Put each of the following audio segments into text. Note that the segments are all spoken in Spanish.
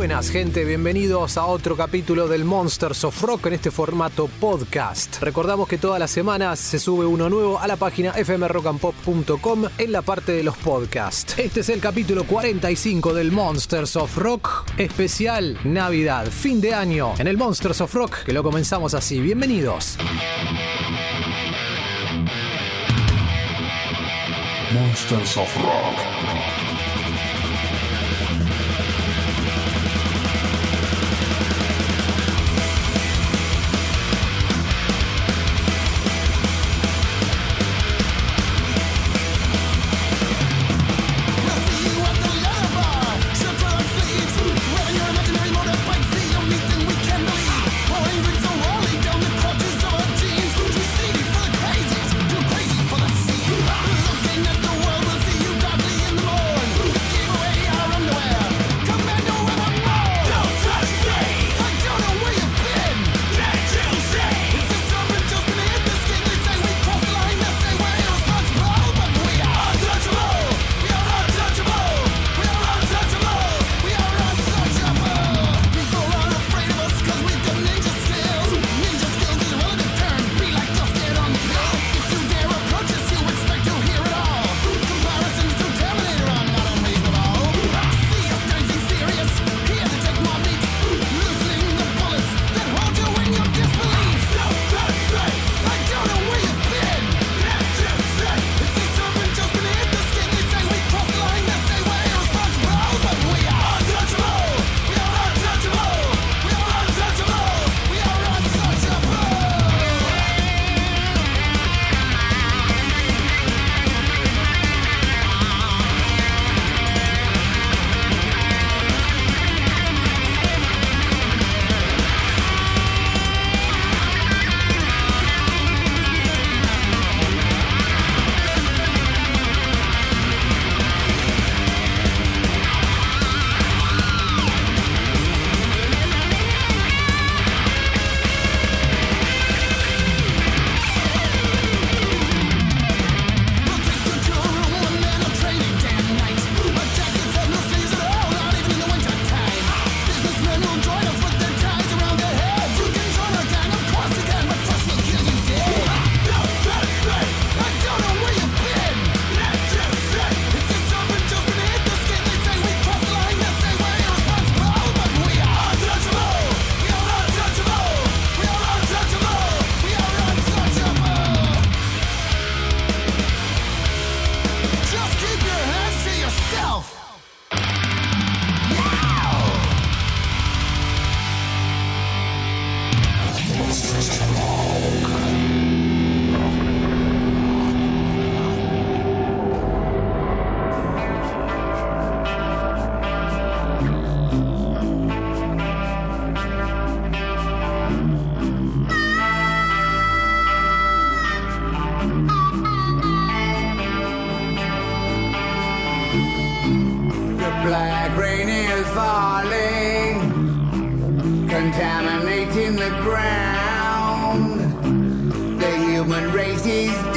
Buenas gente, bienvenidos a otro capítulo del Monsters of Rock en este formato podcast. Recordamos que todas las semanas se sube uno nuevo a la página fmrockandpop.com en la parte de los podcasts. Este es el capítulo 45 del Monsters of Rock, especial Navidad, fin de año en el Monsters of Rock, que lo comenzamos así. Bienvenidos. Monsters of Rock. Rain is falling, contaminating the ground. The human race is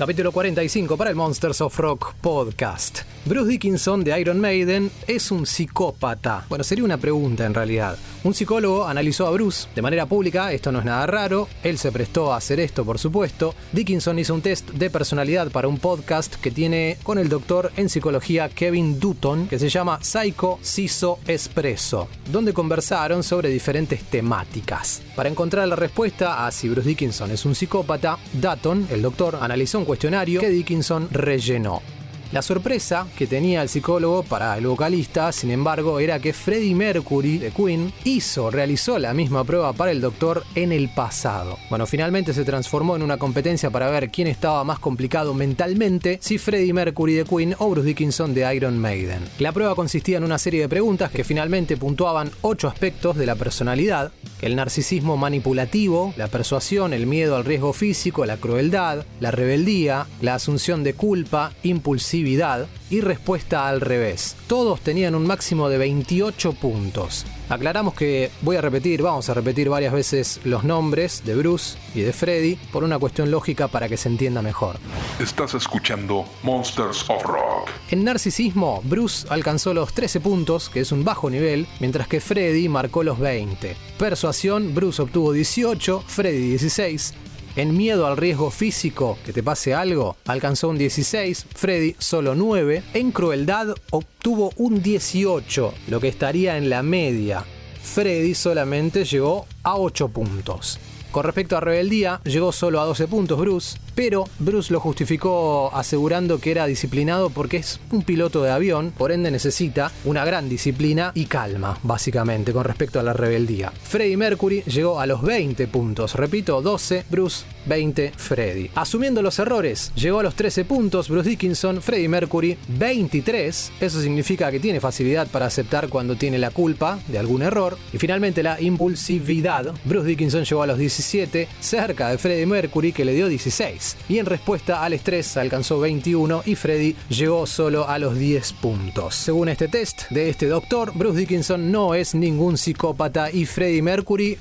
Capítulo 45 para el Monsters of Rock podcast. Bruce Dickinson de Iron Maiden es un psicópata. Bueno, sería una pregunta en realidad. Un psicólogo analizó a Bruce de manera pública, esto no es nada raro, él se prestó a hacer esto por supuesto. Dickinson hizo un test de personalidad para un podcast que tiene con el doctor en psicología Kevin Dutton, que se llama Psycho Ciso Espresso, donde conversaron sobre diferentes temáticas. Para encontrar la respuesta a si Bruce Dickinson es un psicópata, Dutton, el doctor, analizó un cuestionario que Dickinson rellenó. La sorpresa que tenía el psicólogo para el vocalista, sin embargo, era que Freddie Mercury de Queen hizo, realizó la misma prueba para el doctor en el pasado. Bueno, finalmente se transformó en una competencia para ver quién estaba más complicado mentalmente, si Freddie Mercury de Queen o Bruce Dickinson de Iron Maiden. La prueba consistía en una serie de preguntas que finalmente puntuaban ocho aspectos de la personalidad, el narcisismo manipulativo, la persuasión, el miedo al riesgo físico, la crueldad, la rebeldía, la asunción de culpa, impulsividad y respuesta al revés. Todos tenían un máximo de 28 puntos. Aclaramos que voy a repetir, vamos a repetir varias veces los nombres de Bruce y de Freddy por una cuestión lógica para que se entienda mejor. Estás escuchando Monsters of Rock. En narcisismo, Bruce alcanzó los 13 puntos, que es un bajo nivel, mientras que Freddy marcó los 20. Persuasión, Bruce obtuvo 18, Freddy 16. En miedo al riesgo físico, que te pase algo, alcanzó un 16, Freddy solo 9. En crueldad obtuvo un 18, lo que estaría en la media. Freddy solamente llegó a 8 puntos. Con respecto a rebeldía, llegó solo a 12 puntos Bruce, pero Bruce lo justificó asegurando que era disciplinado porque es un piloto de avión, por ende necesita una gran disciplina y calma, básicamente, con respecto a la rebeldía. Freddie Mercury llegó a los 20 puntos, repito, 12 Bruce, 20 Freddy. Asumiendo los errores, llegó a los 13 puntos Bruce Dickinson, Freddie Mercury 23, eso significa que tiene facilidad para aceptar cuando tiene la culpa de algún error. Y finalmente la impulsividad, Bruce Dickinson llegó a los 17, cerca de Freddie Mercury que le dio 16. 16. Y en respuesta al estrés alcanzó 21 y Freddy llegó solo a los 10 puntos. Según este test de este doctor, Bruce Dickinson no es ningún psicópata y Freddie Mercury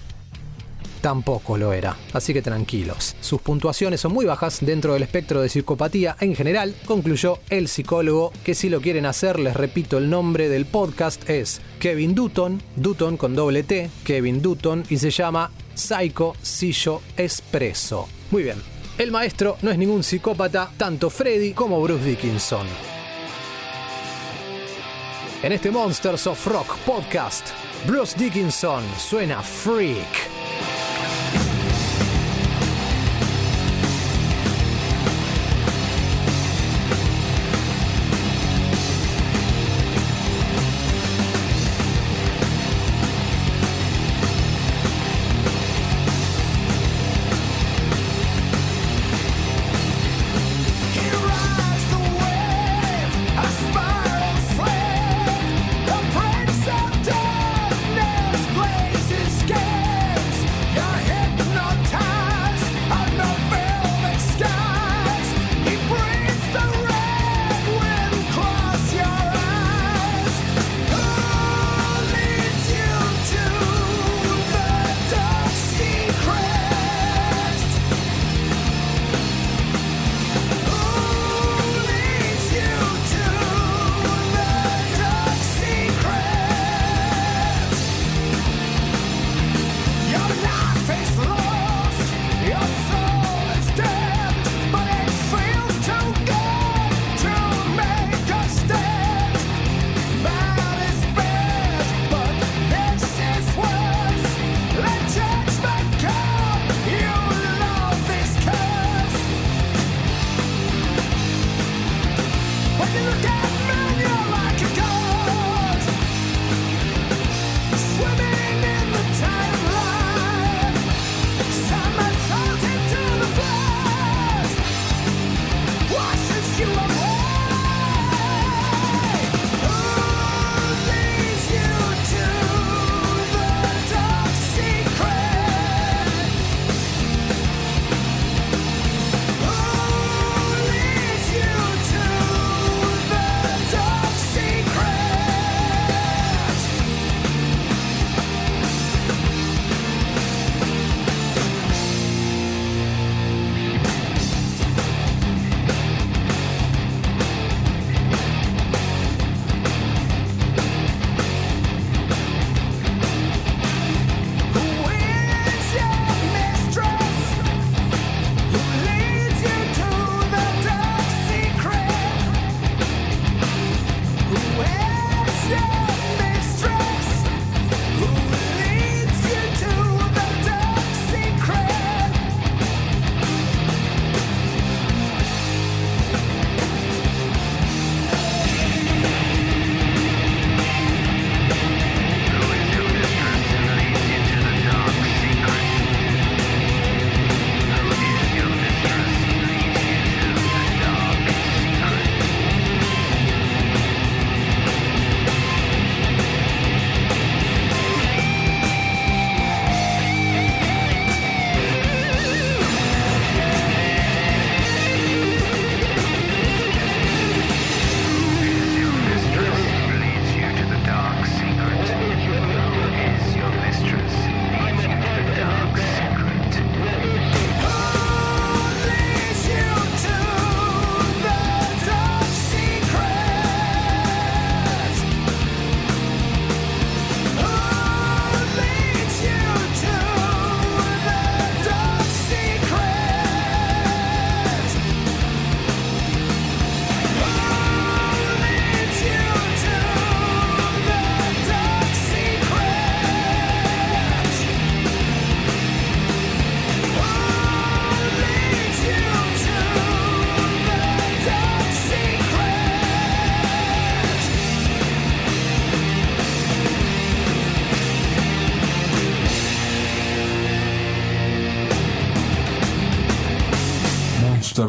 tampoco lo era. Así que tranquilos. Sus puntuaciones son muy bajas dentro del espectro de psicopatía en general, concluyó el psicólogo, que si lo quieren hacer, les repito, el nombre del podcast es Kevin Dutton, Dutton con doble T, Kevin Dutton, y se llama Psycho Sillo Espresso. Muy bien. El maestro no es ningún psicópata, tanto Freddy como Bruce Dickinson. En este Monsters of Rock podcast, Bruce Dickinson suena freak.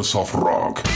Monsters of Rock.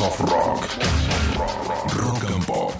Of Rock. Rock and Pop.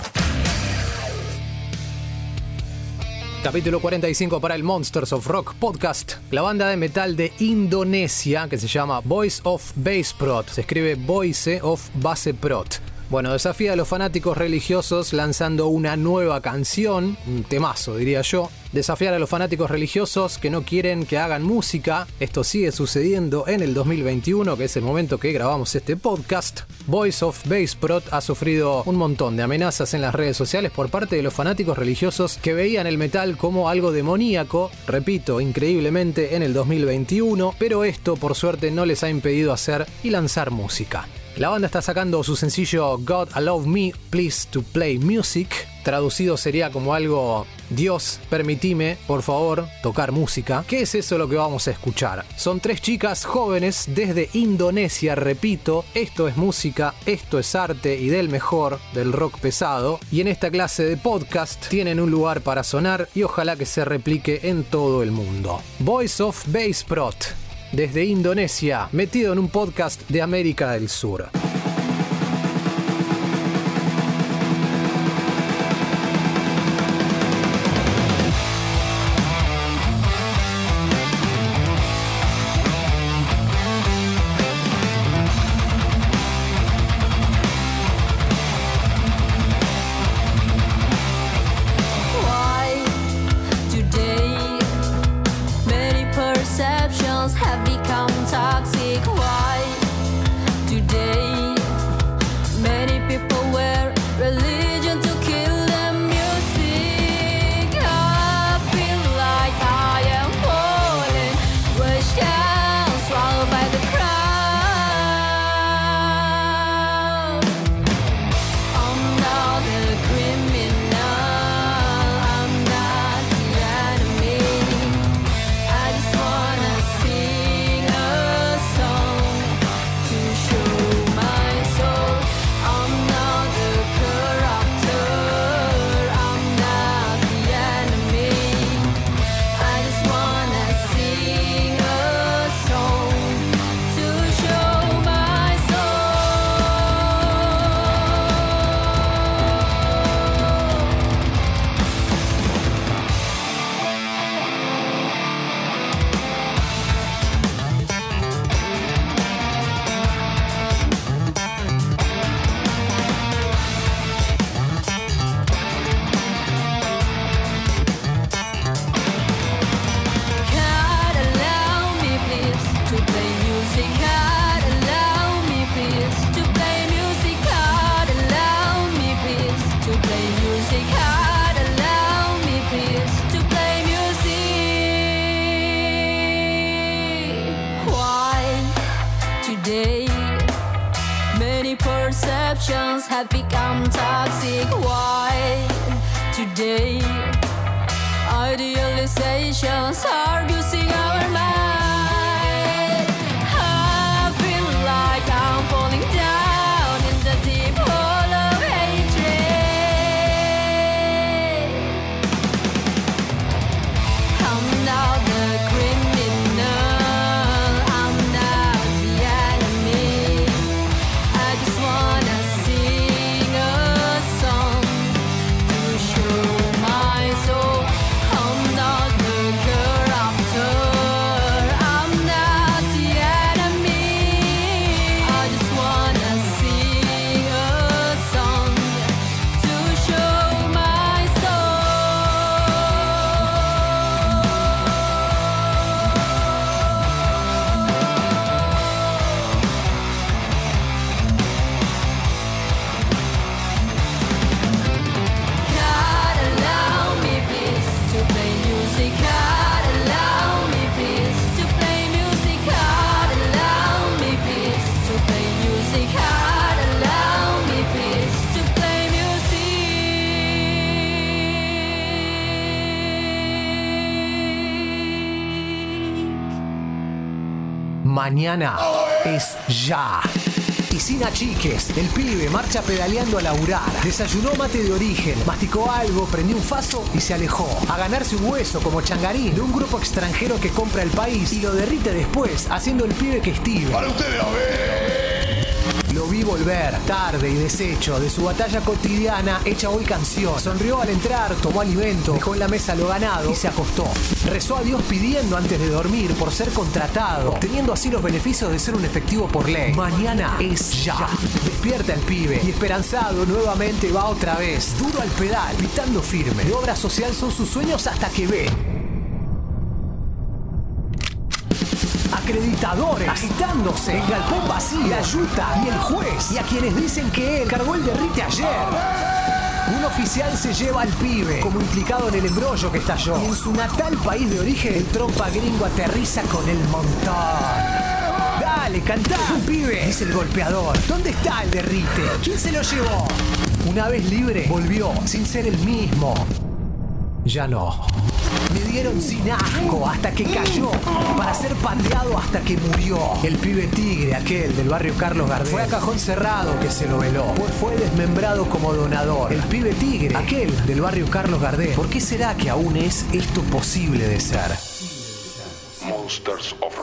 Capítulo 45 para el Monsters of Rock podcast. La banda de metal de Indonesia que se llama Voice of Bass Prot. Se escribe Voice of Base Prot. Bueno, desafía a los fanáticos religiosos lanzando una nueva canción, un temazo diría yo. Desafiar a los fanáticos religiosos que no quieren que hagan música. Esto sigue sucediendo en el 2021, que es el momento que grabamos este podcast. Voice of Bass Prot ha sufrido un montón de amenazas en las redes sociales por parte de los fanáticos religiosos que veían el metal como algo demoníaco, repito, increíblemente en el 2021, pero esto por suerte no les ha impedido hacer y lanzar música. La banda está sacando su sencillo God Allow Me Please to Play Music. Traducido sería como algo Dios, permitime, por favor, tocar música. ¿Qué es eso lo que vamos a escuchar? Son tres chicas jóvenes desde Indonesia, repito, esto es música, esto es arte y del mejor, del rock pesado. Y en esta clase de podcast tienen un lugar para sonar y ojalá que se replique en todo el mundo. Voice of Bass Prot, desde Indonesia, metido en un podcast de América del Sur. Mañana es ya. Y sin achiques, el pibe marcha pedaleando a laburar. Desayunó mate de origen, masticó algo, prendió un faso y se alejó. A ganarse un hueso como changarín de un grupo extranjero que compra el país y lo derrite después, haciendo el pibe que estive. Para ustedes a ver. Vi volver, tarde y deshecho, de su batalla cotidiana hecha hoy canción. Sonrió al entrar, tomó alimento, dejó en la mesa lo ganado y se acostó. Rezó a Dios pidiendo antes de dormir por ser contratado, obteniendo así los beneficios de ser un efectivo por ley. Mañana es ya. Despierta el pibe y esperanzado nuevamente va otra vez, duro al pedal, gritando firme. De obra social son sus sueños hasta que ve. Acreditadores agitándose, el galpón vacío, la yuta y el juez, y a quienes dicen que él cargó el derrite ayer. Un oficial se lleva al pibe, como implicado en el embrollo que estalló. Y en su natal país de origen, el trompa gringo aterriza con el montón. Dale, cantá. Pibe. Es el golpeador. ¿Dónde está el derrite? ¿Quién se lo llevó? Una vez libre, volvió sin ser el mismo. Ya no. Me dieron sin asco hasta que cayó, para ser pateado hasta que murió. El pibe tigre, aquel del barrio Carlos Gardel, fue a cajón cerrado que se lo veló, fue desmembrado como donador. El pibe tigre, aquel del barrio Carlos Gardel, ¿por qué será que aún es esto posible de ser? Monsters of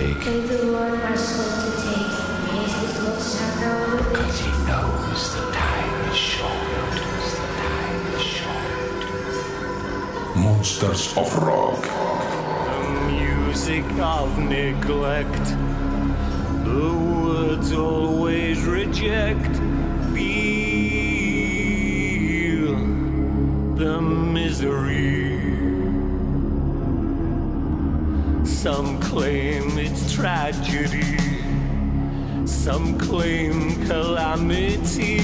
take, pray the Lord my soul to take. May his little sacrifice Because he knows the time is short. The time is short. Monsters of Rock. The music of neglect. Some claim calamity.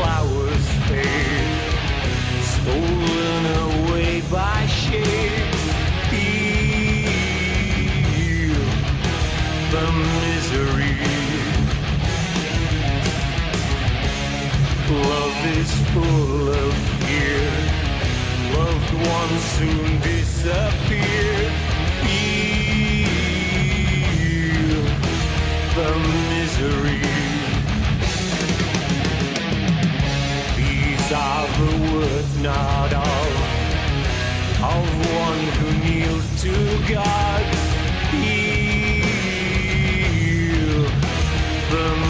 Flowers fade, stolen away by shade. Feel the misery. Love is full of fear. Loved ones soon disappear. Feel the misery. Are the words not of of one who kneels to God. Feel the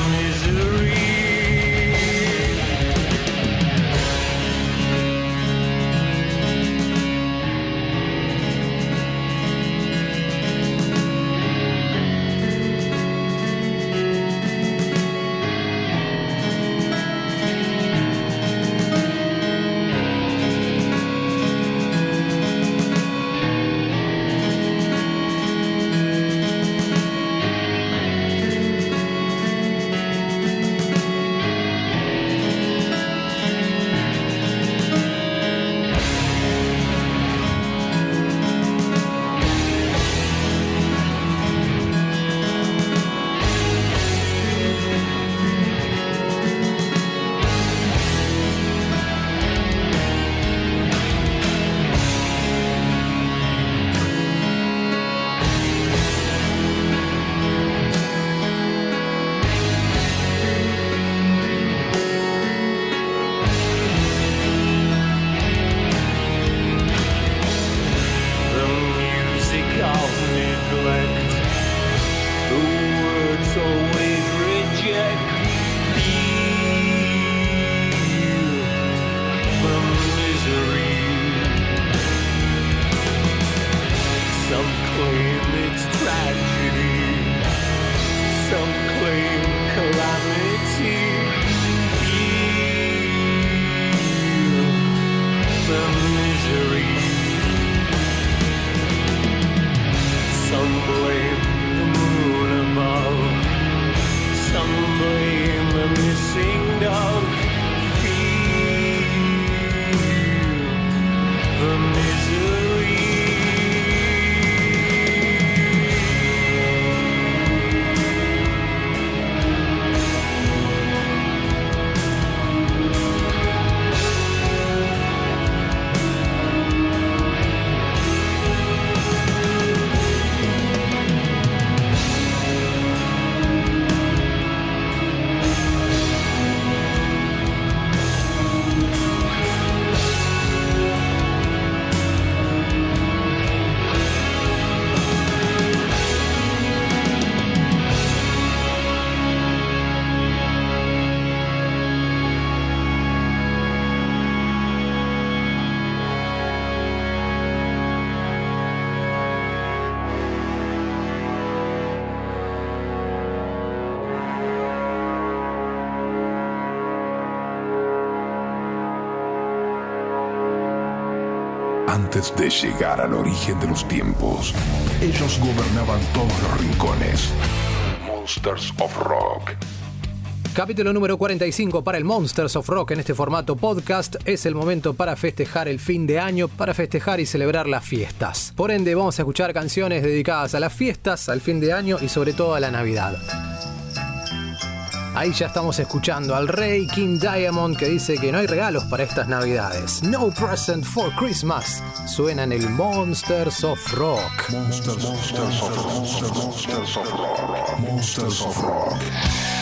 De llegar al origen de los tiempos, ellos gobernaban todos los rincones. Monsters of Rock. Capítulo número 45 para el Monsters of Rock en este formato podcast. Es el momento para festejar el fin de año, para festejar y celebrar las fiestas. Por ende, vamos a escuchar canciones dedicadas a las fiestas, al fin de año y sobre todo a la Navidad. Ahí ya estamos escuchando al rey King Diamond que dice que no hay regalos para estas navidades. No present for Christmas. Suena en el Monsters of Rock. Monsters, Monsters of Rock. Monsters of Rock. Monsters of Rock.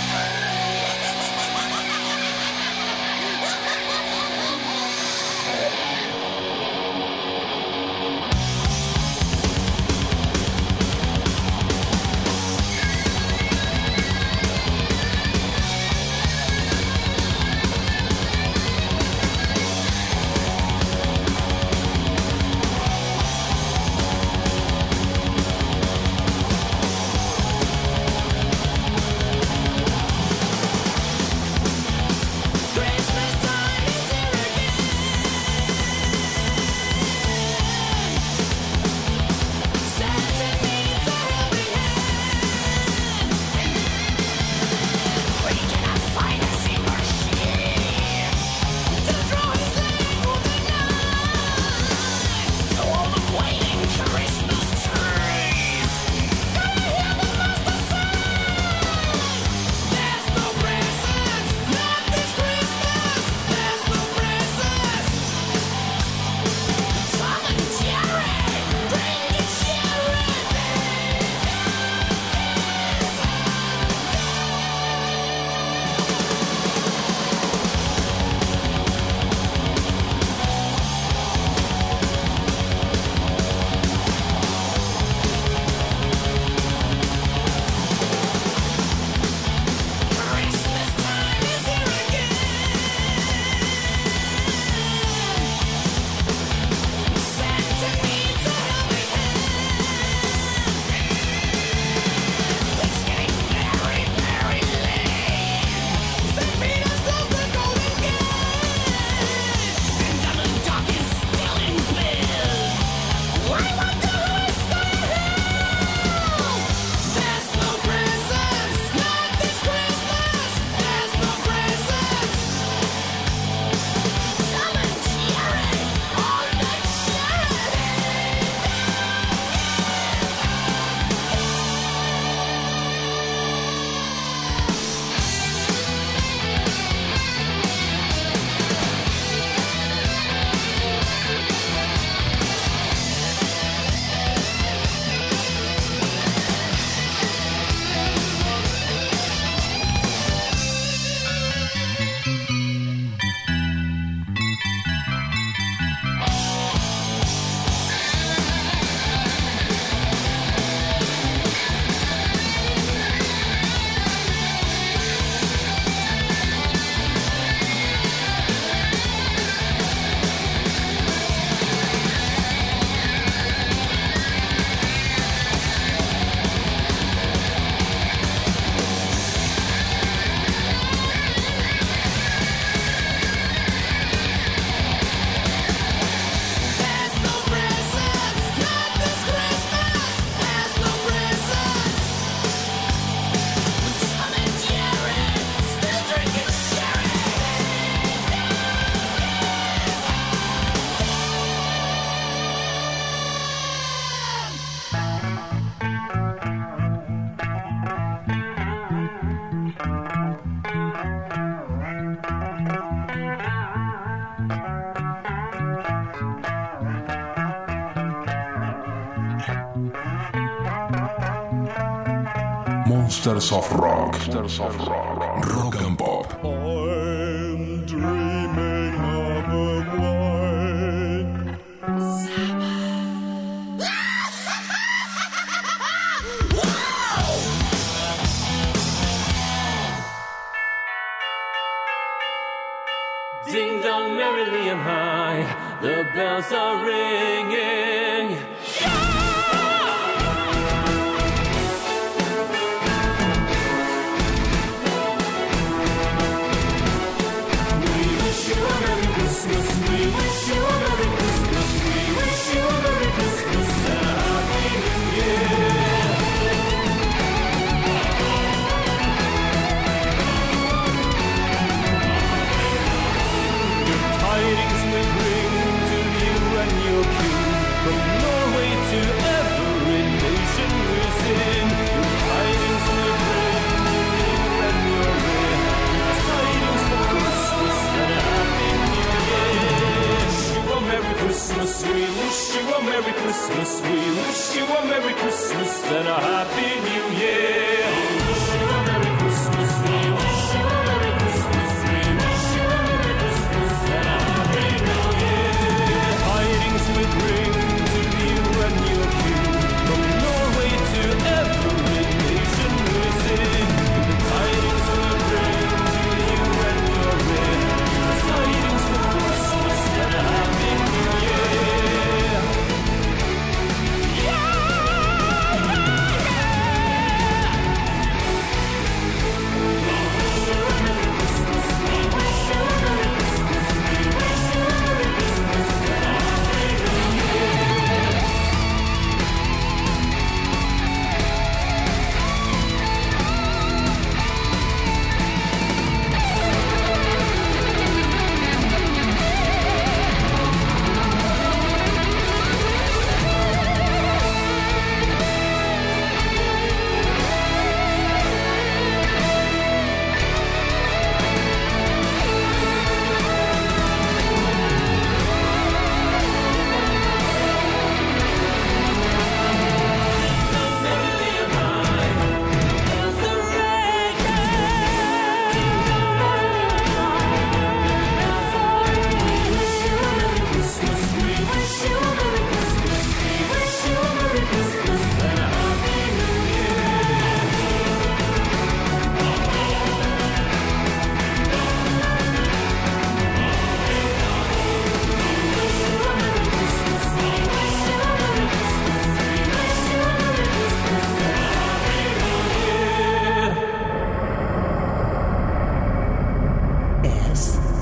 Soft rock. Of rock.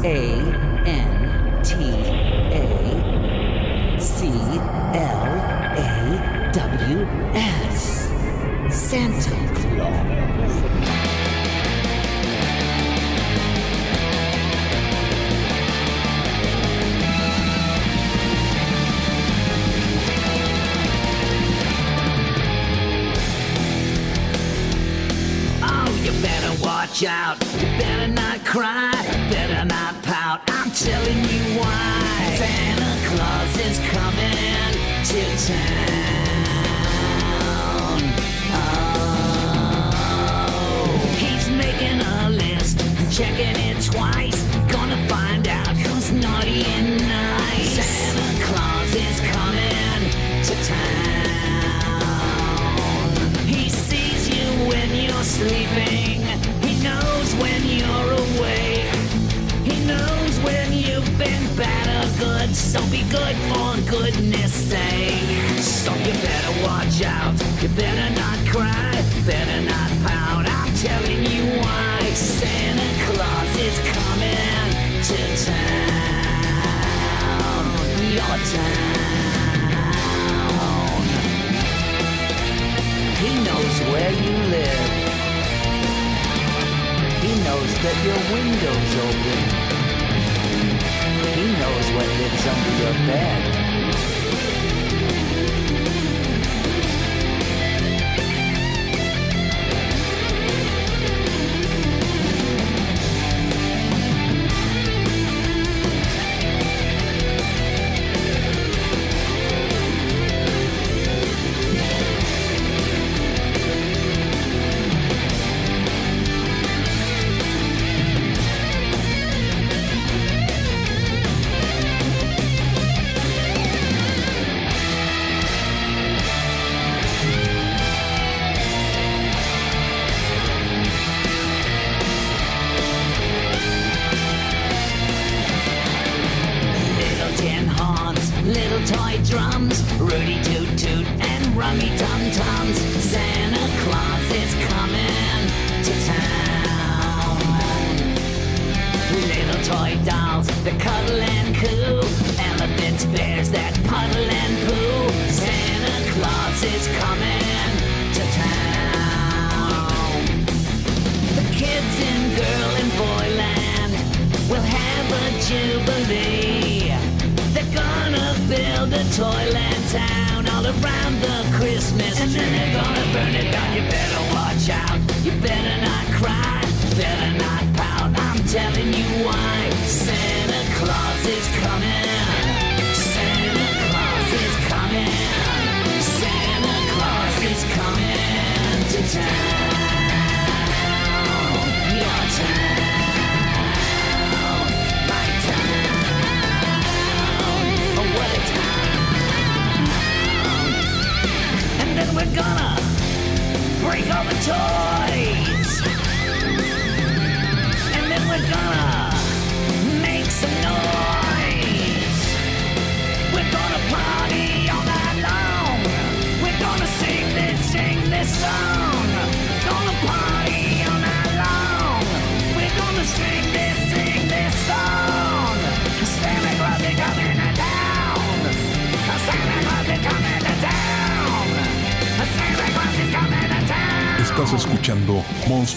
A N T A C L A W S. Santa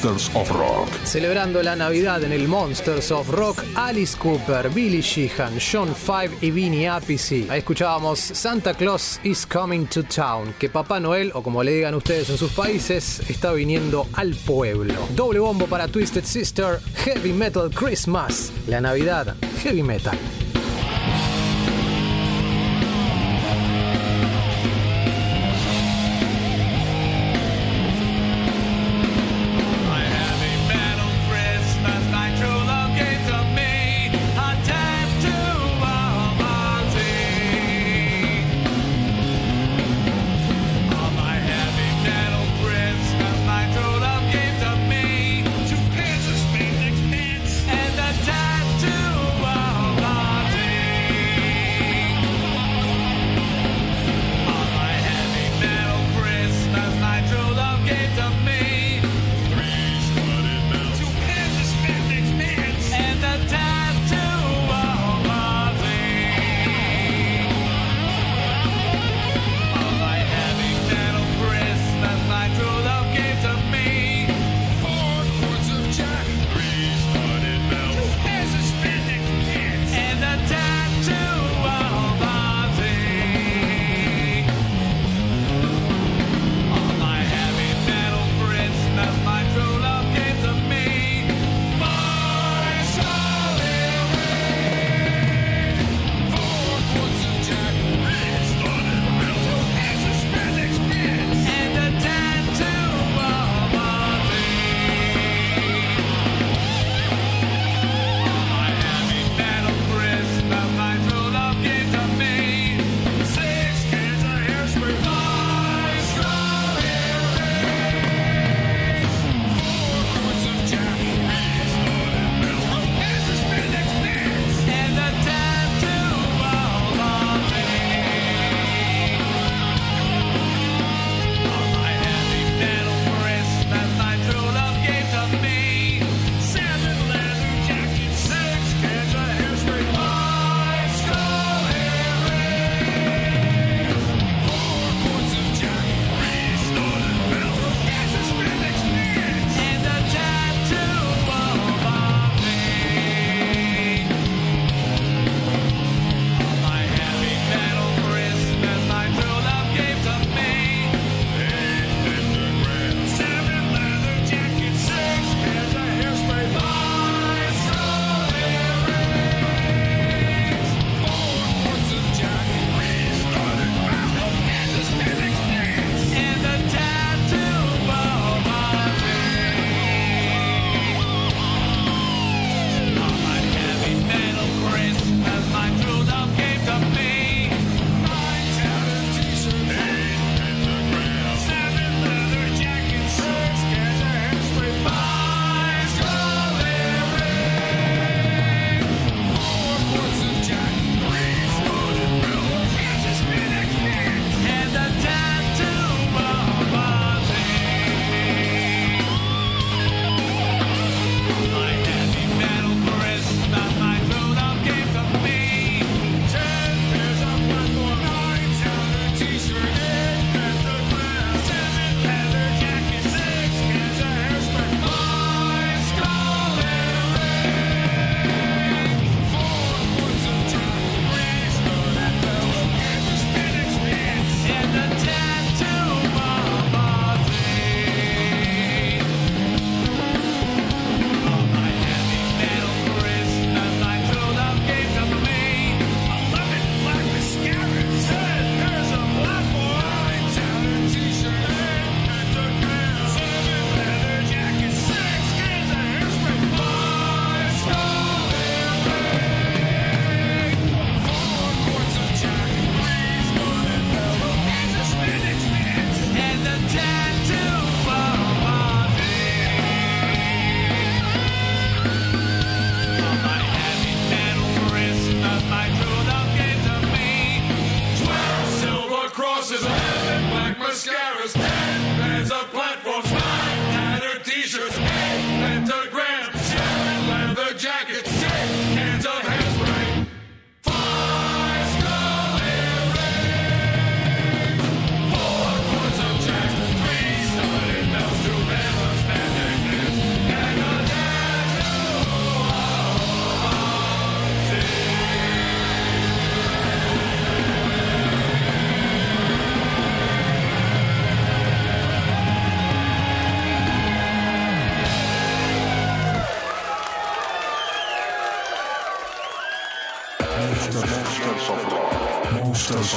Monsters of Rock. Celebrando la Navidad en el Monsters of Rock, Alice Cooper, Billy Sheehan, John Five y Vinnie Appice. Ahí escuchábamos Santa Claus is Coming to Town, que Papá Noel, o como le digan ustedes en sus países, está viniendo al pueblo. Doble bombo para Twisted Sister, Heavy Metal Christmas. La Navidad, Heavy Metal.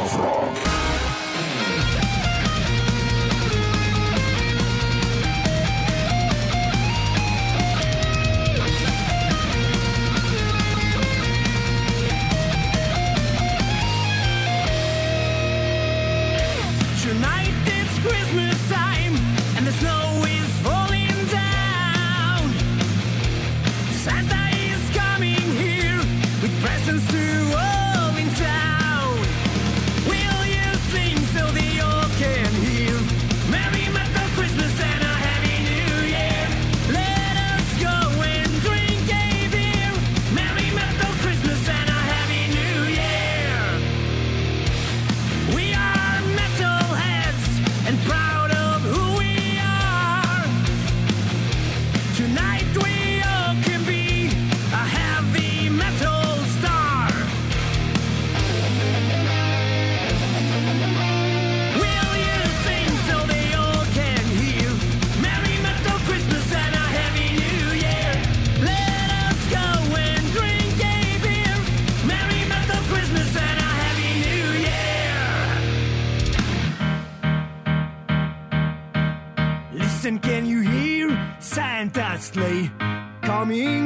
of rock.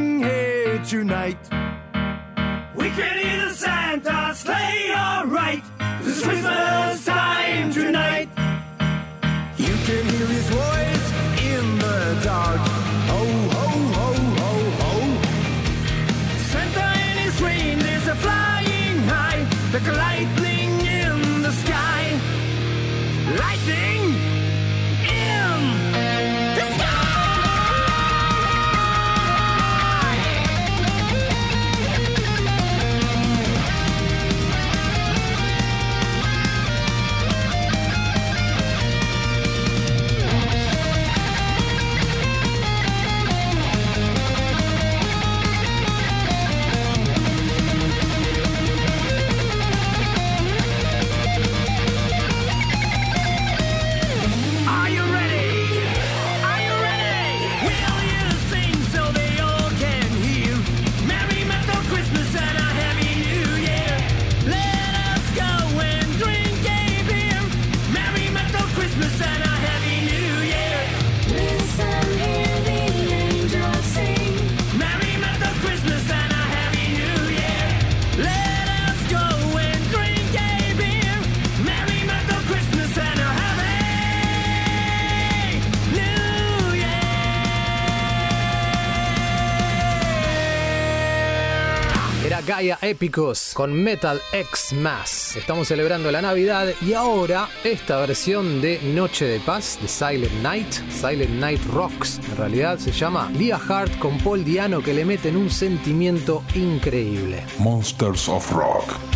sing here tonight. We can hear the Santa sleigh, alright. It's Christmas time tonight. You can hear his voice. Gaia Epicus con Metal X Mass. Estamos celebrando la Navidad y ahora esta versión de Noche de Paz de Silent Night, Silent Night Rocks, en realidad se llama Lia Hart con Paul Diano que le meten un sentimiento increíble. Monsters of Rock.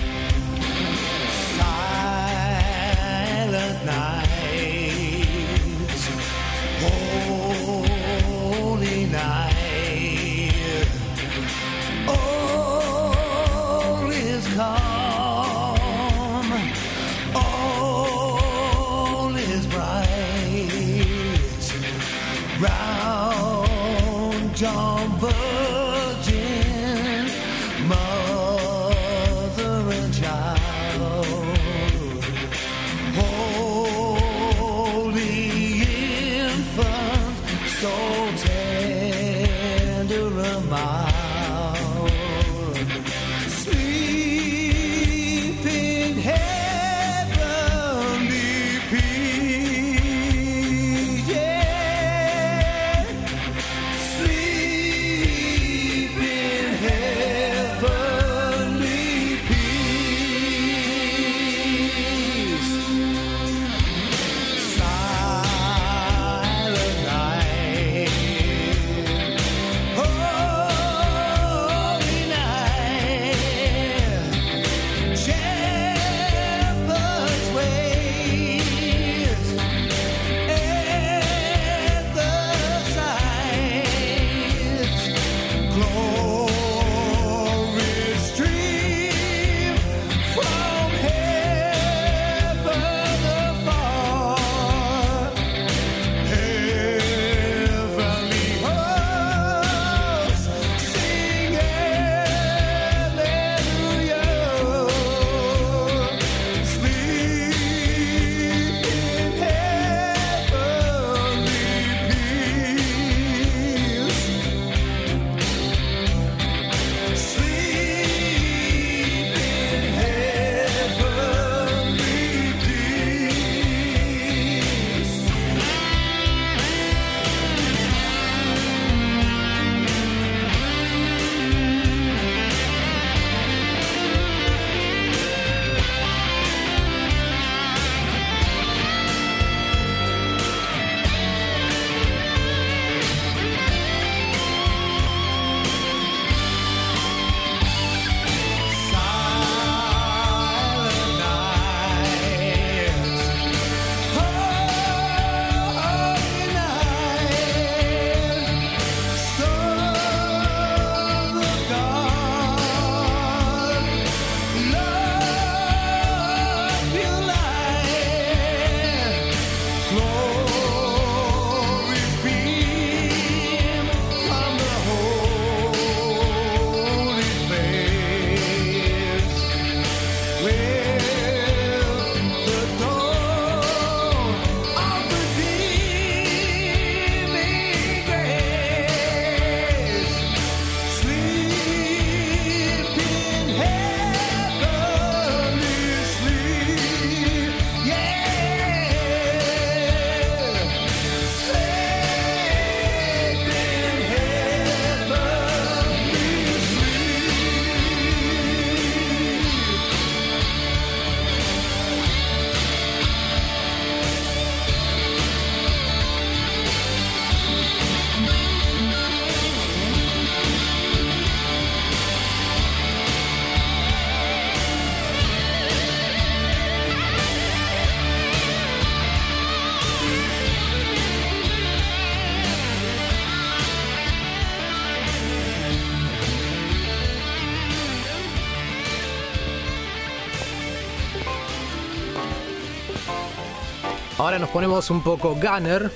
Ahora nos ponemos un poco Gunner,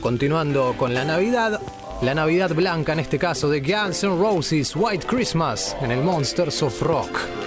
continuando con la Navidad. La Navidad blanca en este caso de Guns N' Roses White Christmas en el Monsters of Rock.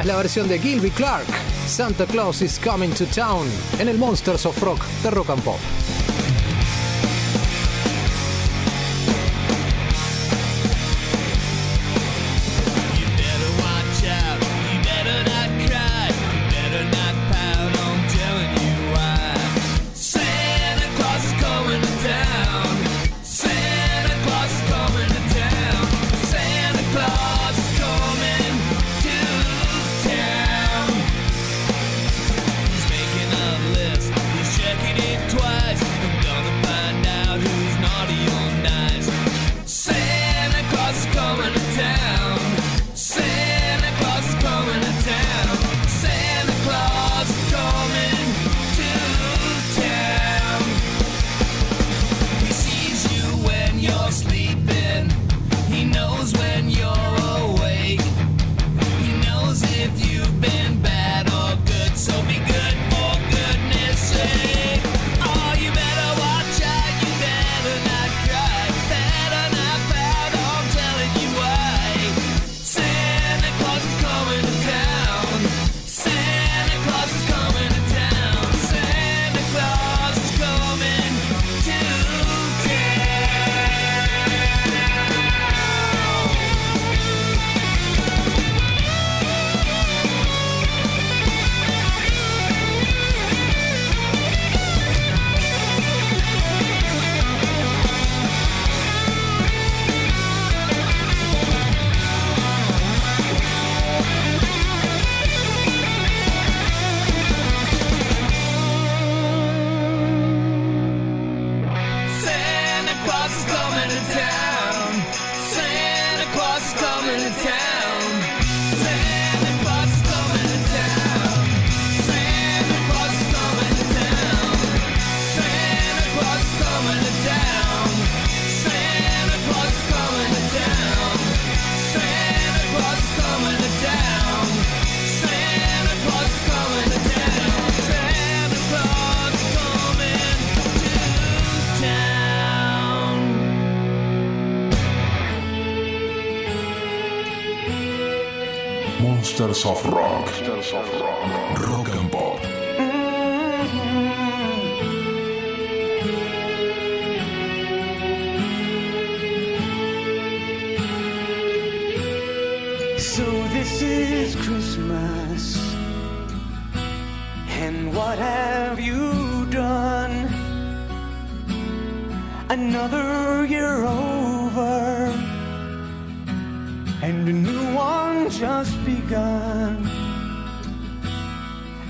Es la versión de Gilby Clark, Santa Claus is Coming to Town, en el Monsters of Rock de Rock and Pop. Monsters of Rock. Rock and Pop. So this is Christmas. And what have you done? Another year over. And a new one just begun.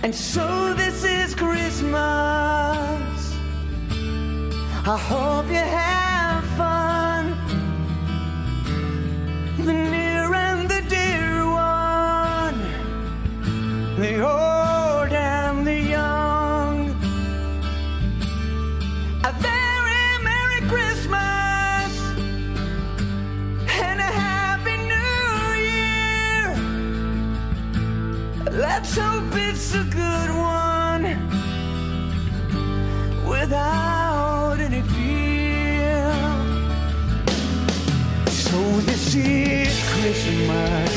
And so this is Christmas. I hope a good one without any fear. So this is Christmas.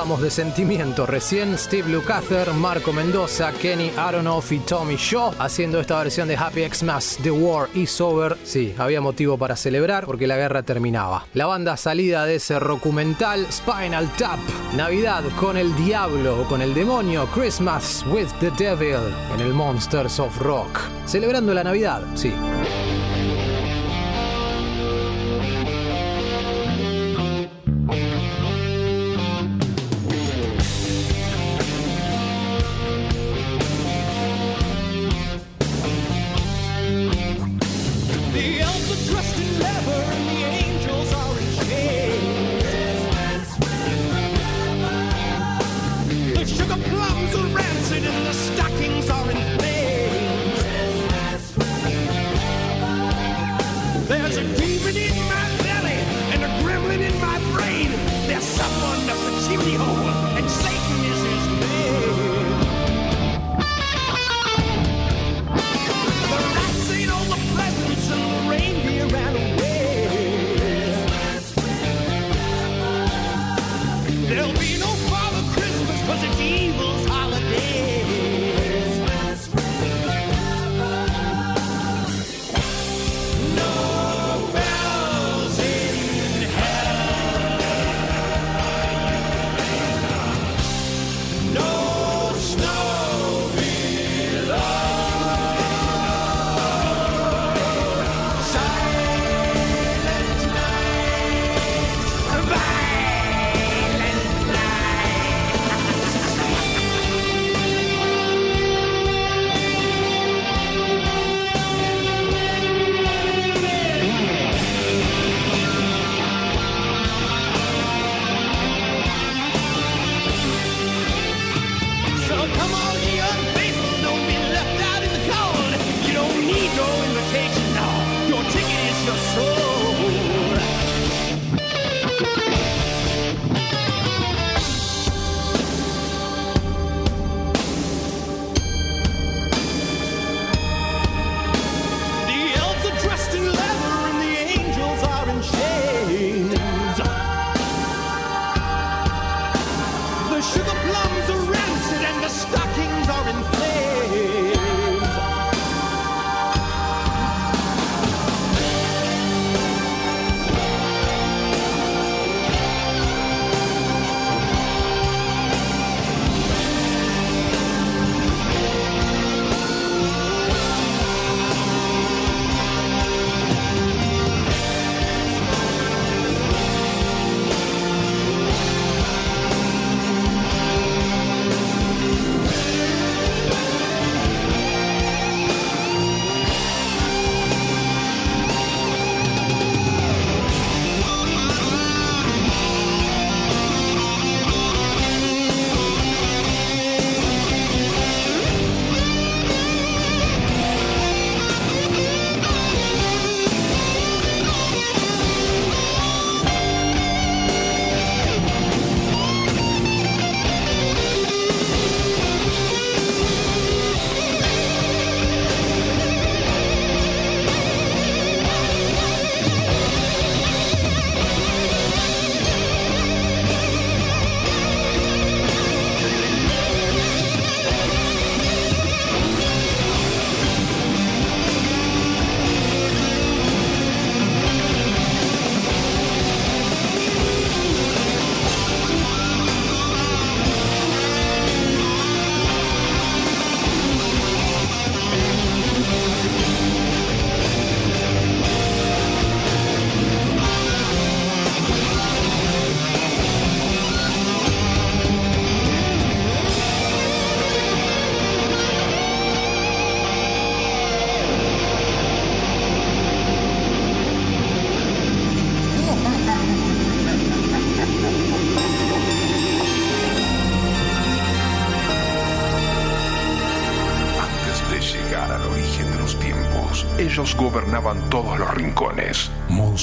Hablábamos de sentimiento recién. Steve Lukather, Marco Mendoza, Kenny Aronoff y Tommy Shaw haciendo esta versión de Happy Xmas, The War is Over. Sí, había motivo para celebrar porque la guerra terminaba. La banda salida de ese documental Spinal Tap. Navidad con el diablo o con el demonio. Christmas with the Devil en el Monsters of Rock. Celebrando la Navidad, sí.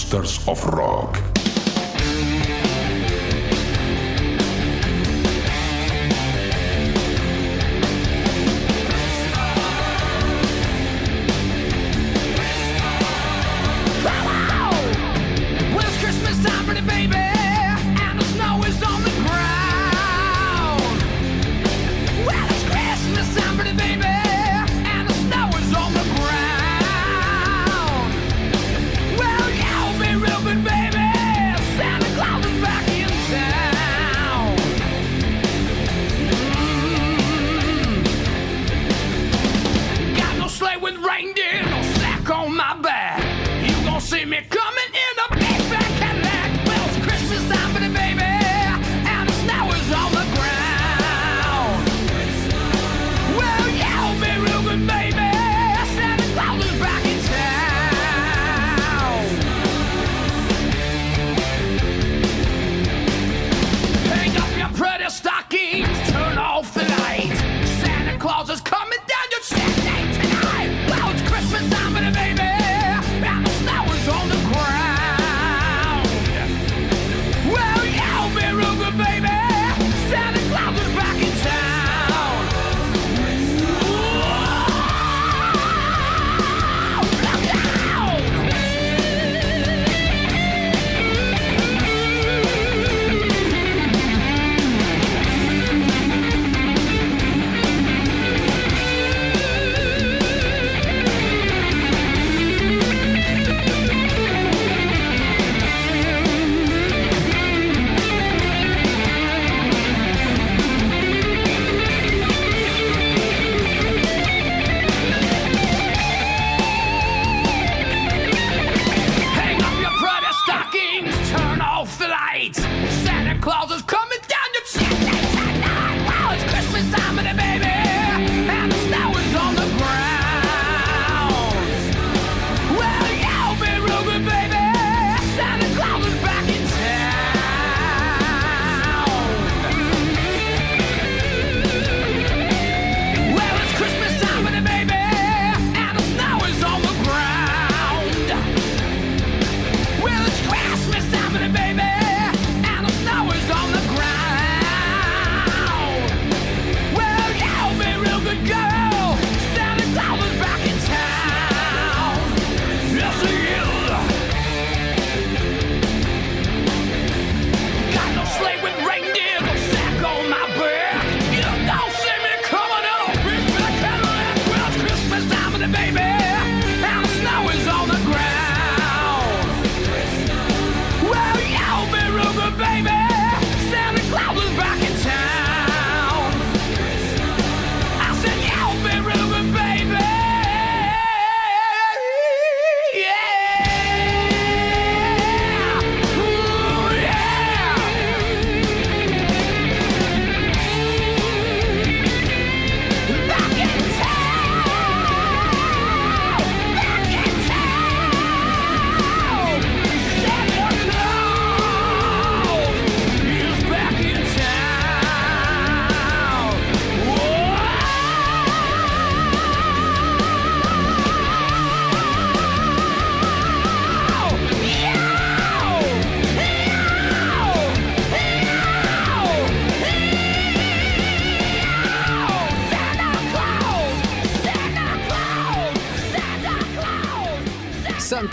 Monsters of Rock.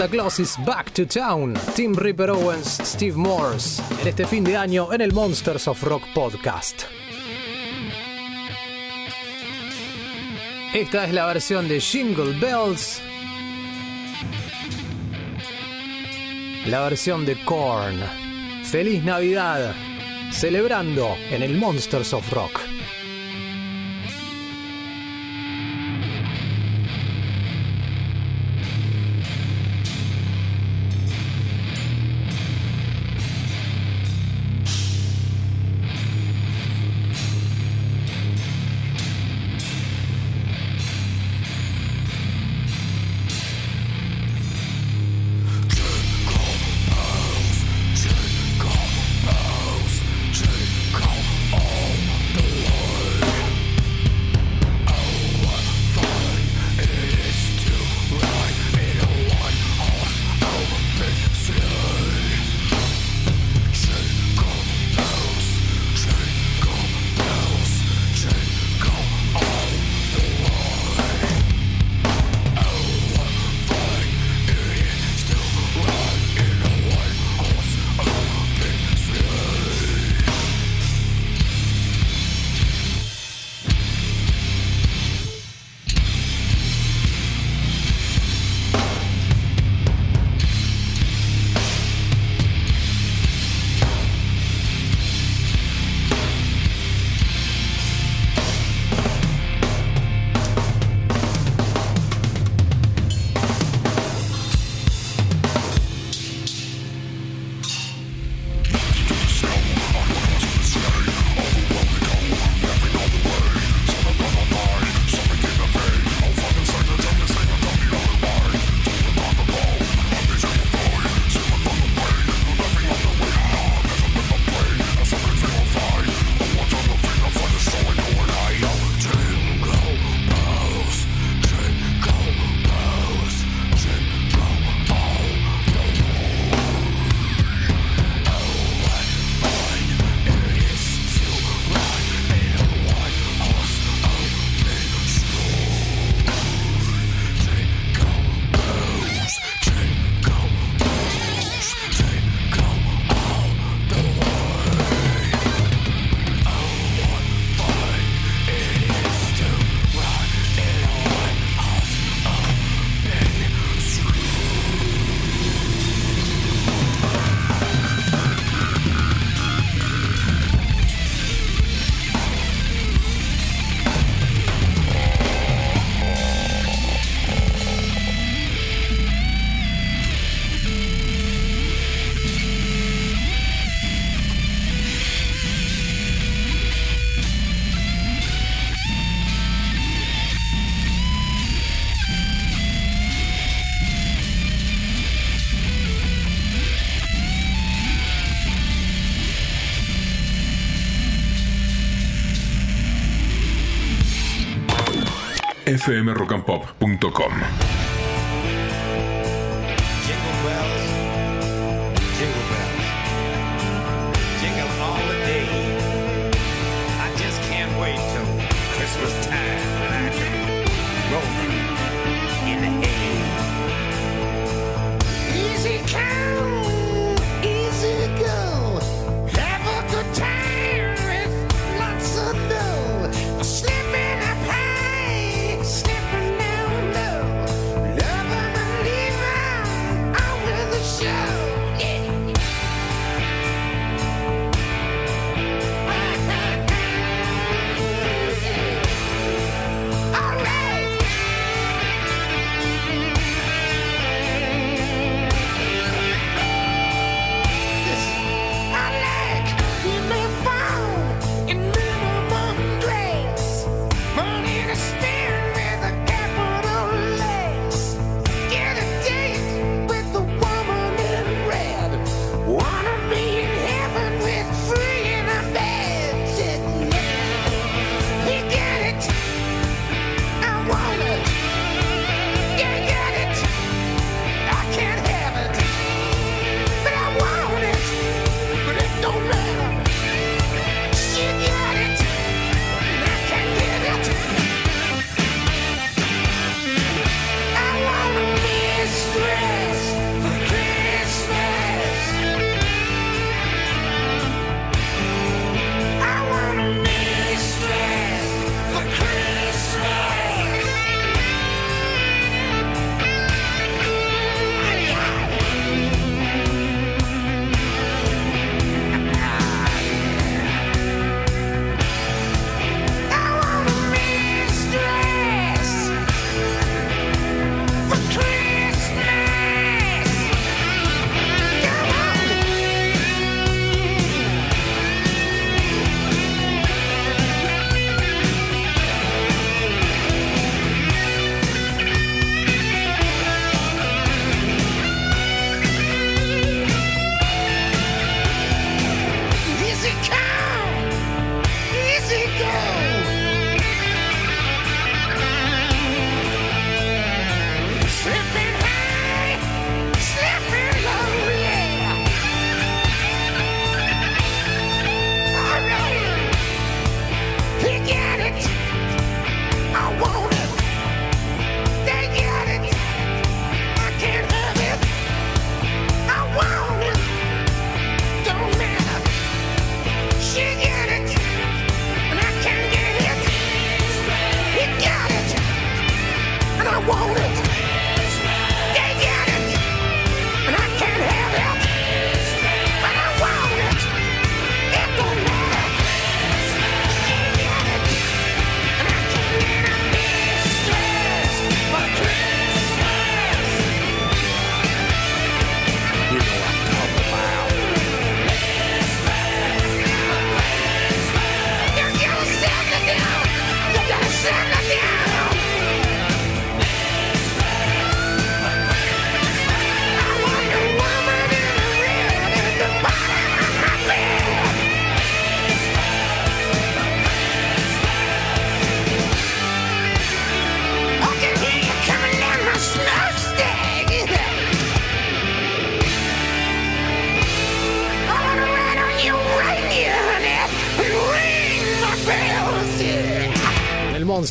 Santa Back to Town, Tim Ripper Owens, Steve Morse, en este fin de año en el Monsters of Rock podcast. Esta es la versión de Jingle Bells, la versión de Korn. Feliz Navidad, celebrando en el Monsters of Rock. fmrockandpop.com.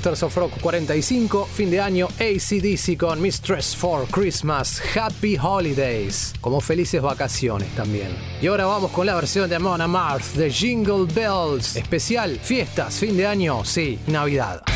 Monsters of Rock 45, fin de año ACDC con Mistress for Christmas, Happy Holidays, como felices vacaciones también. Y ahora vamos con la versión de Mona Mars de Jingle Bells, especial, fiestas, fin de año, sí, Navidad.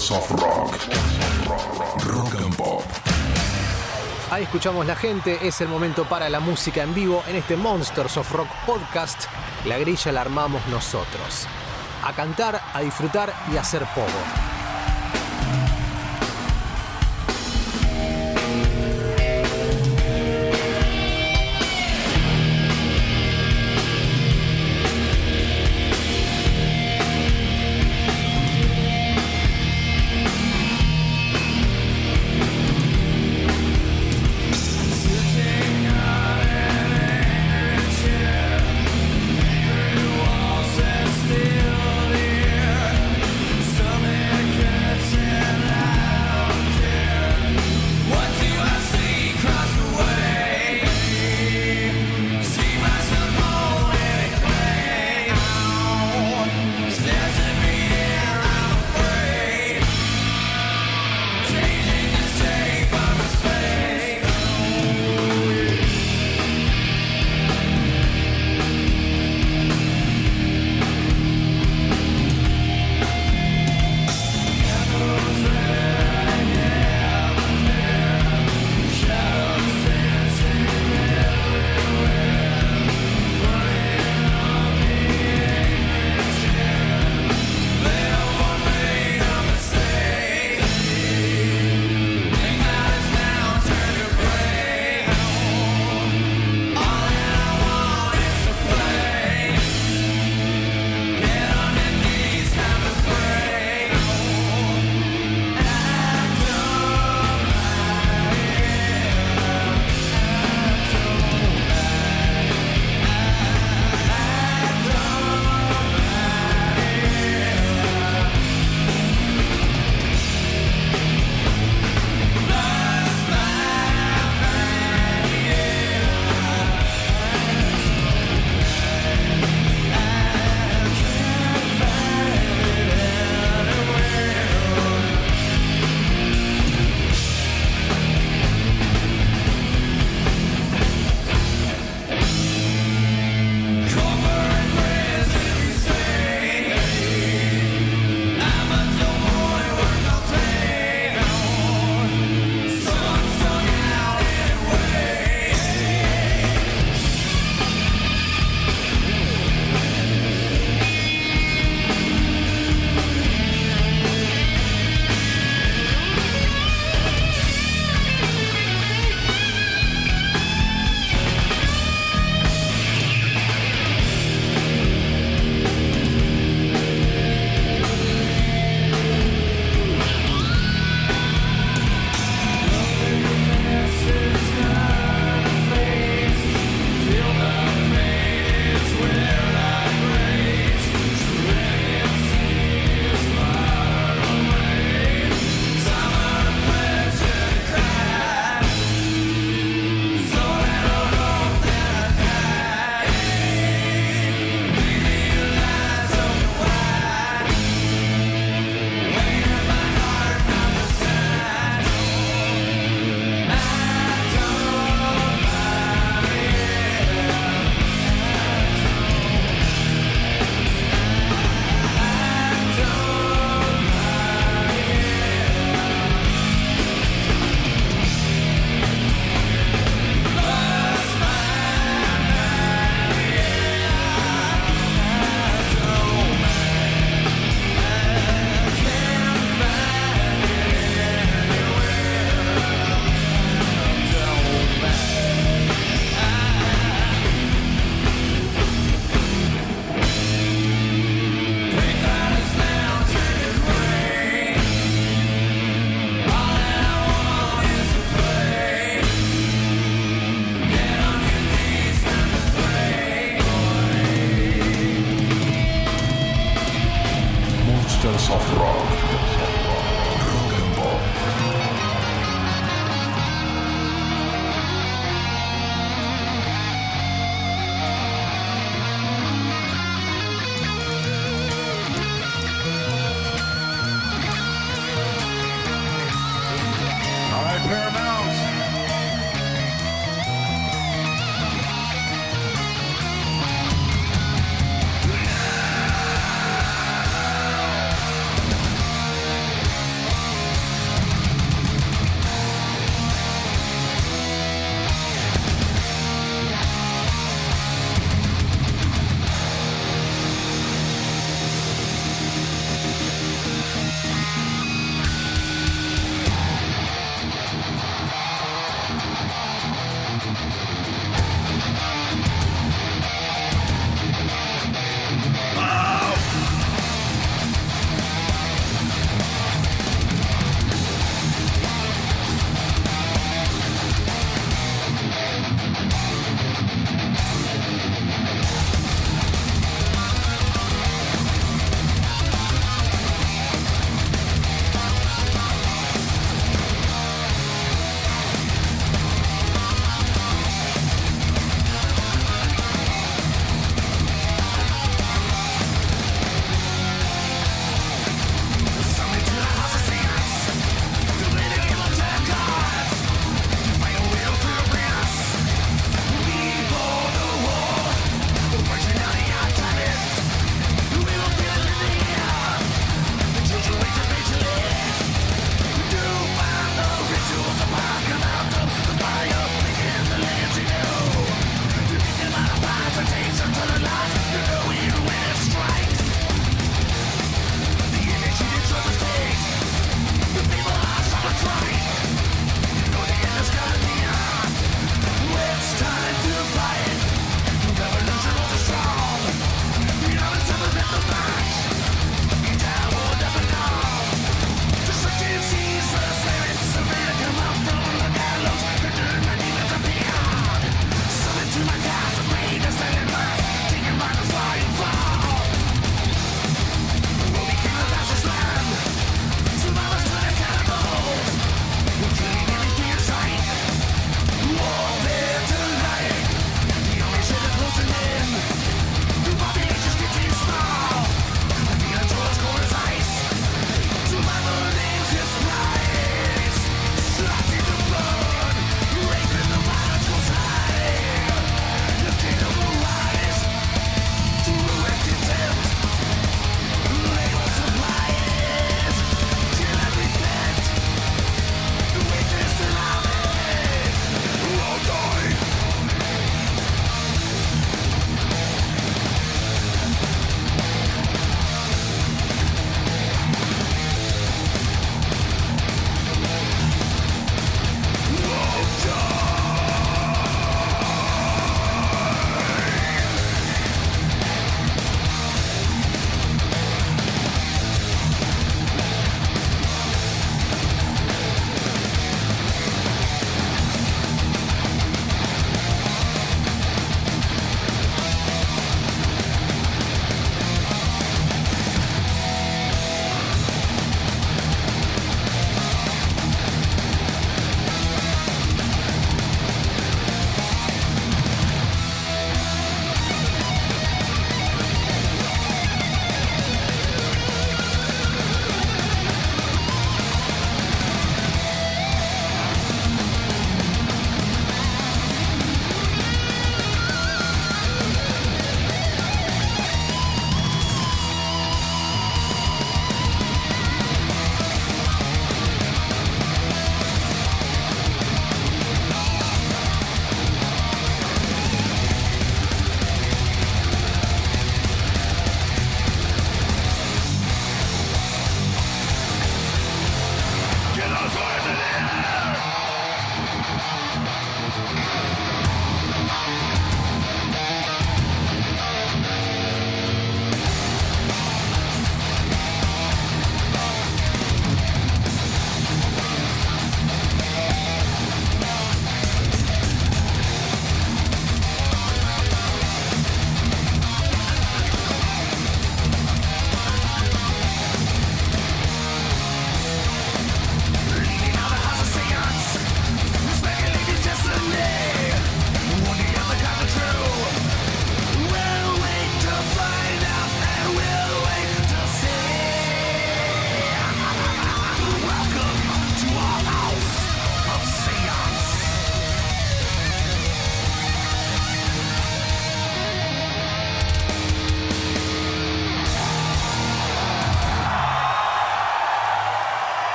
Monsters of Rock. Rock and Pop. Ahí escuchamos la gente, es el momento para la música en vivo en este Monsters of Rock podcast. La grilla la armamos nosotros. A cantar, a disfrutar y a hacer poco.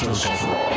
Monsters of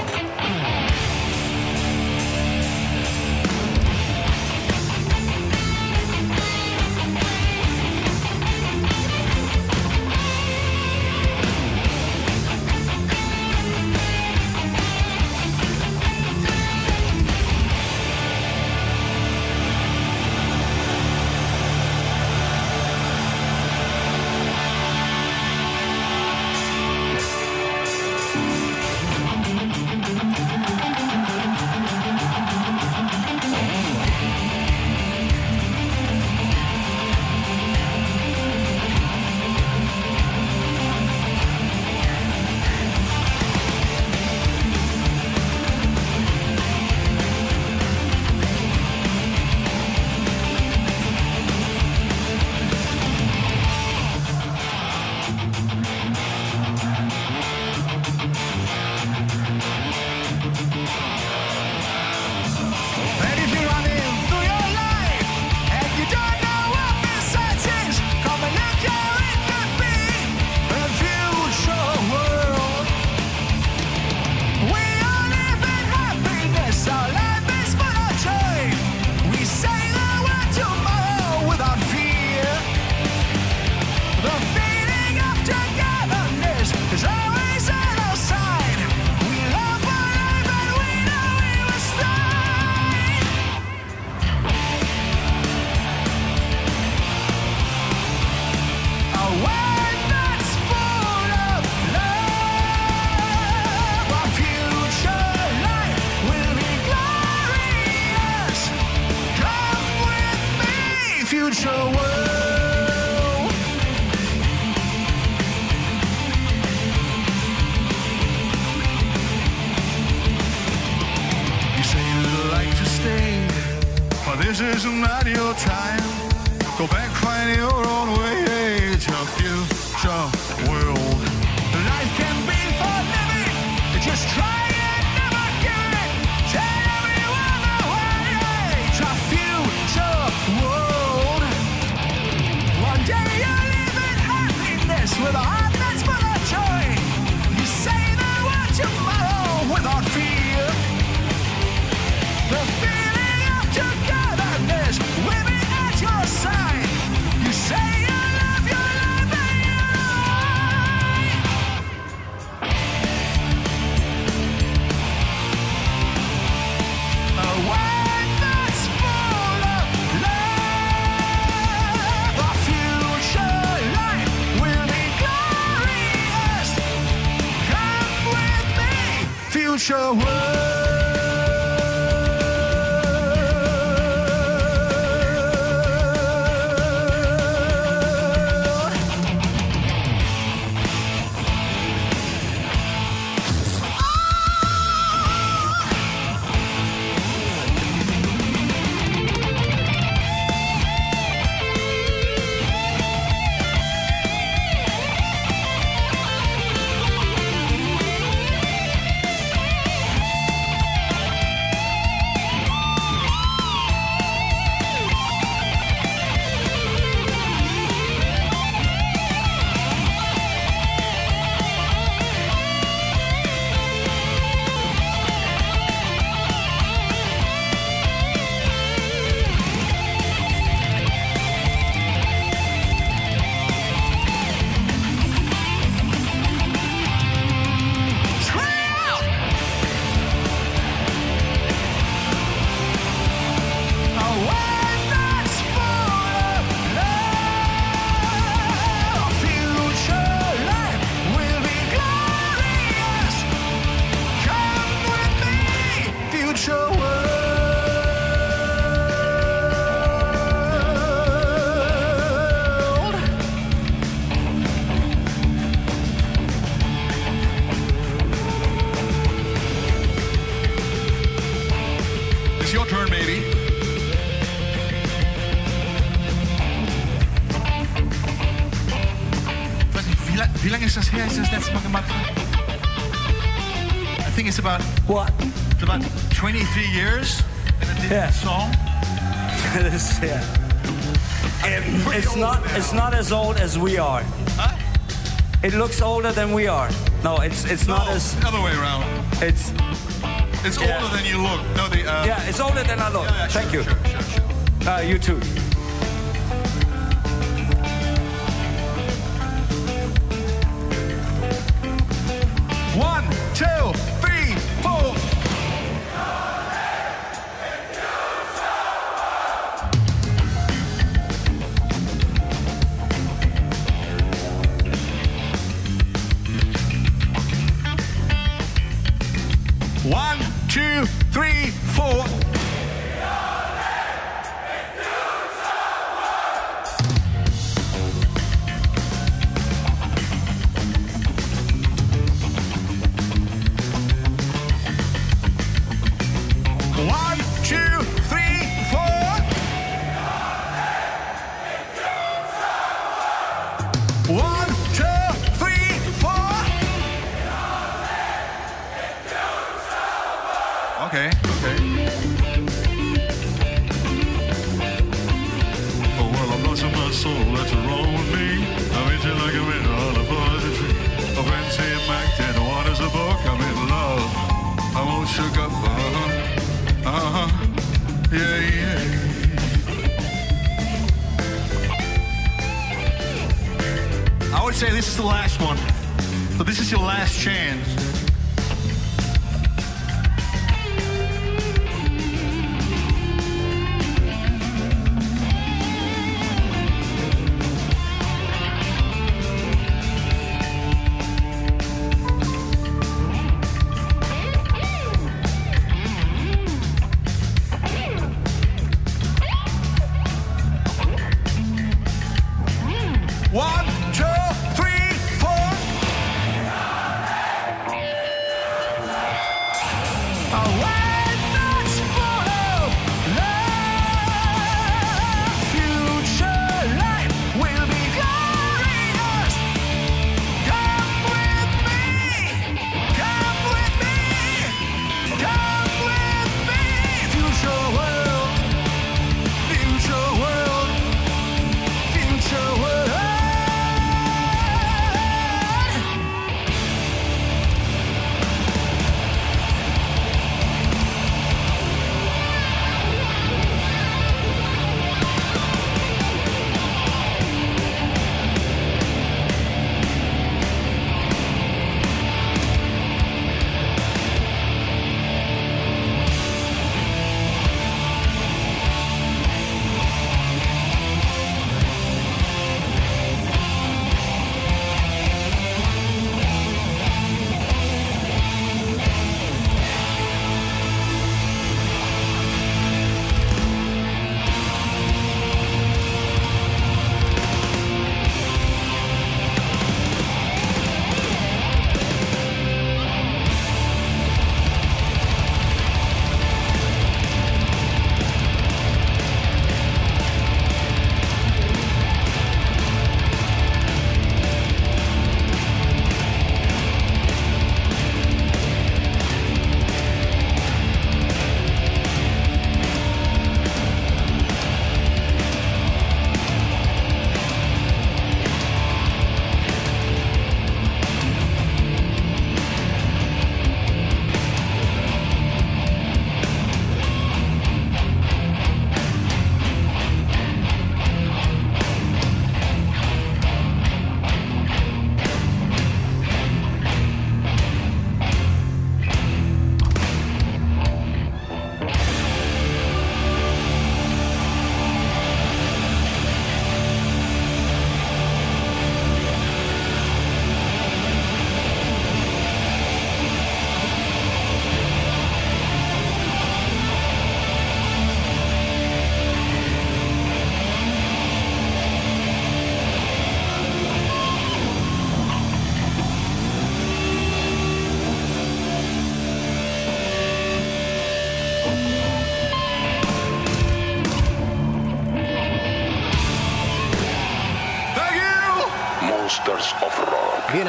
as we are. Huh? It looks older than we are. No, it's it's not as. The other way around. It's. It's Yeah. older than you look. No, the. Uh, Yeah, it's older than I look. Yeah, yeah, Thank you. Sure, sure, sure. Uh, you too.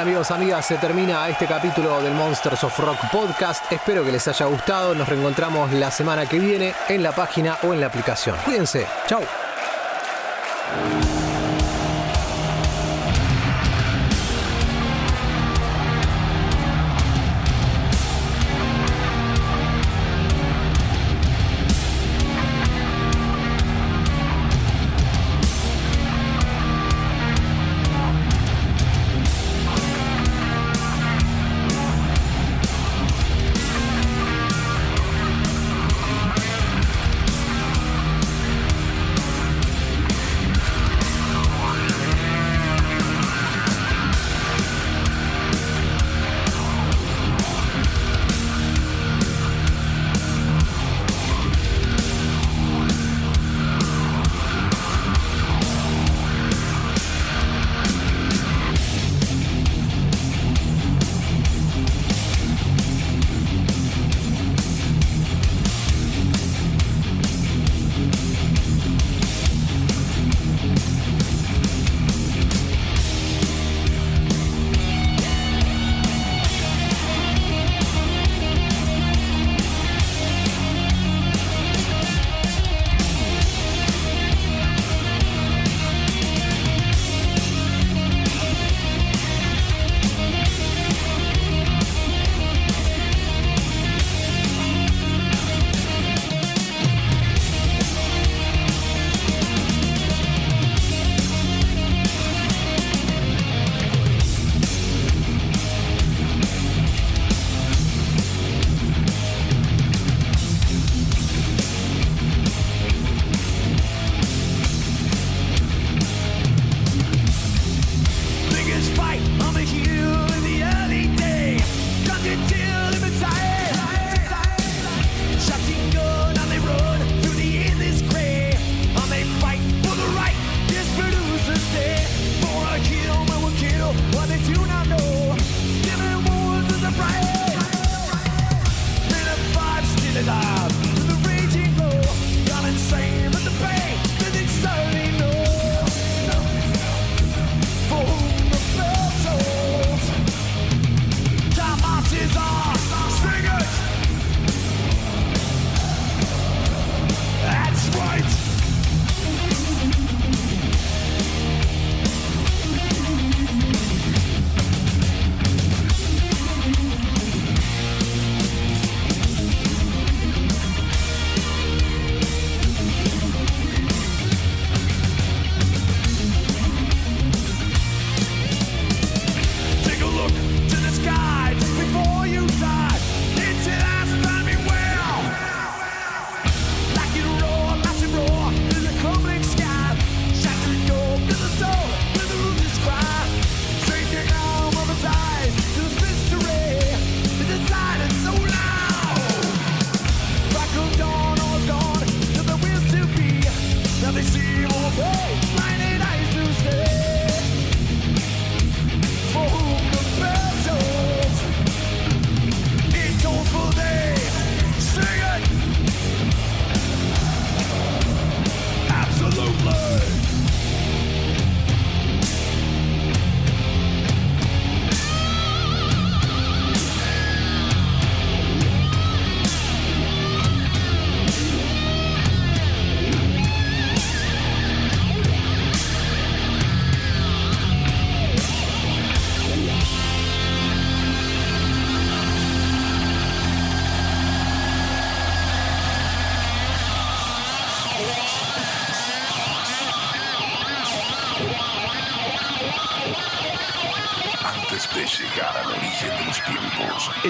Amigos, amigas, se termina este capítulo del Monsters of Rock podcast. Espero que les haya gustado. Nos reencontramos la semana que viene en la página o en la aplicación. Cuídense. Chau.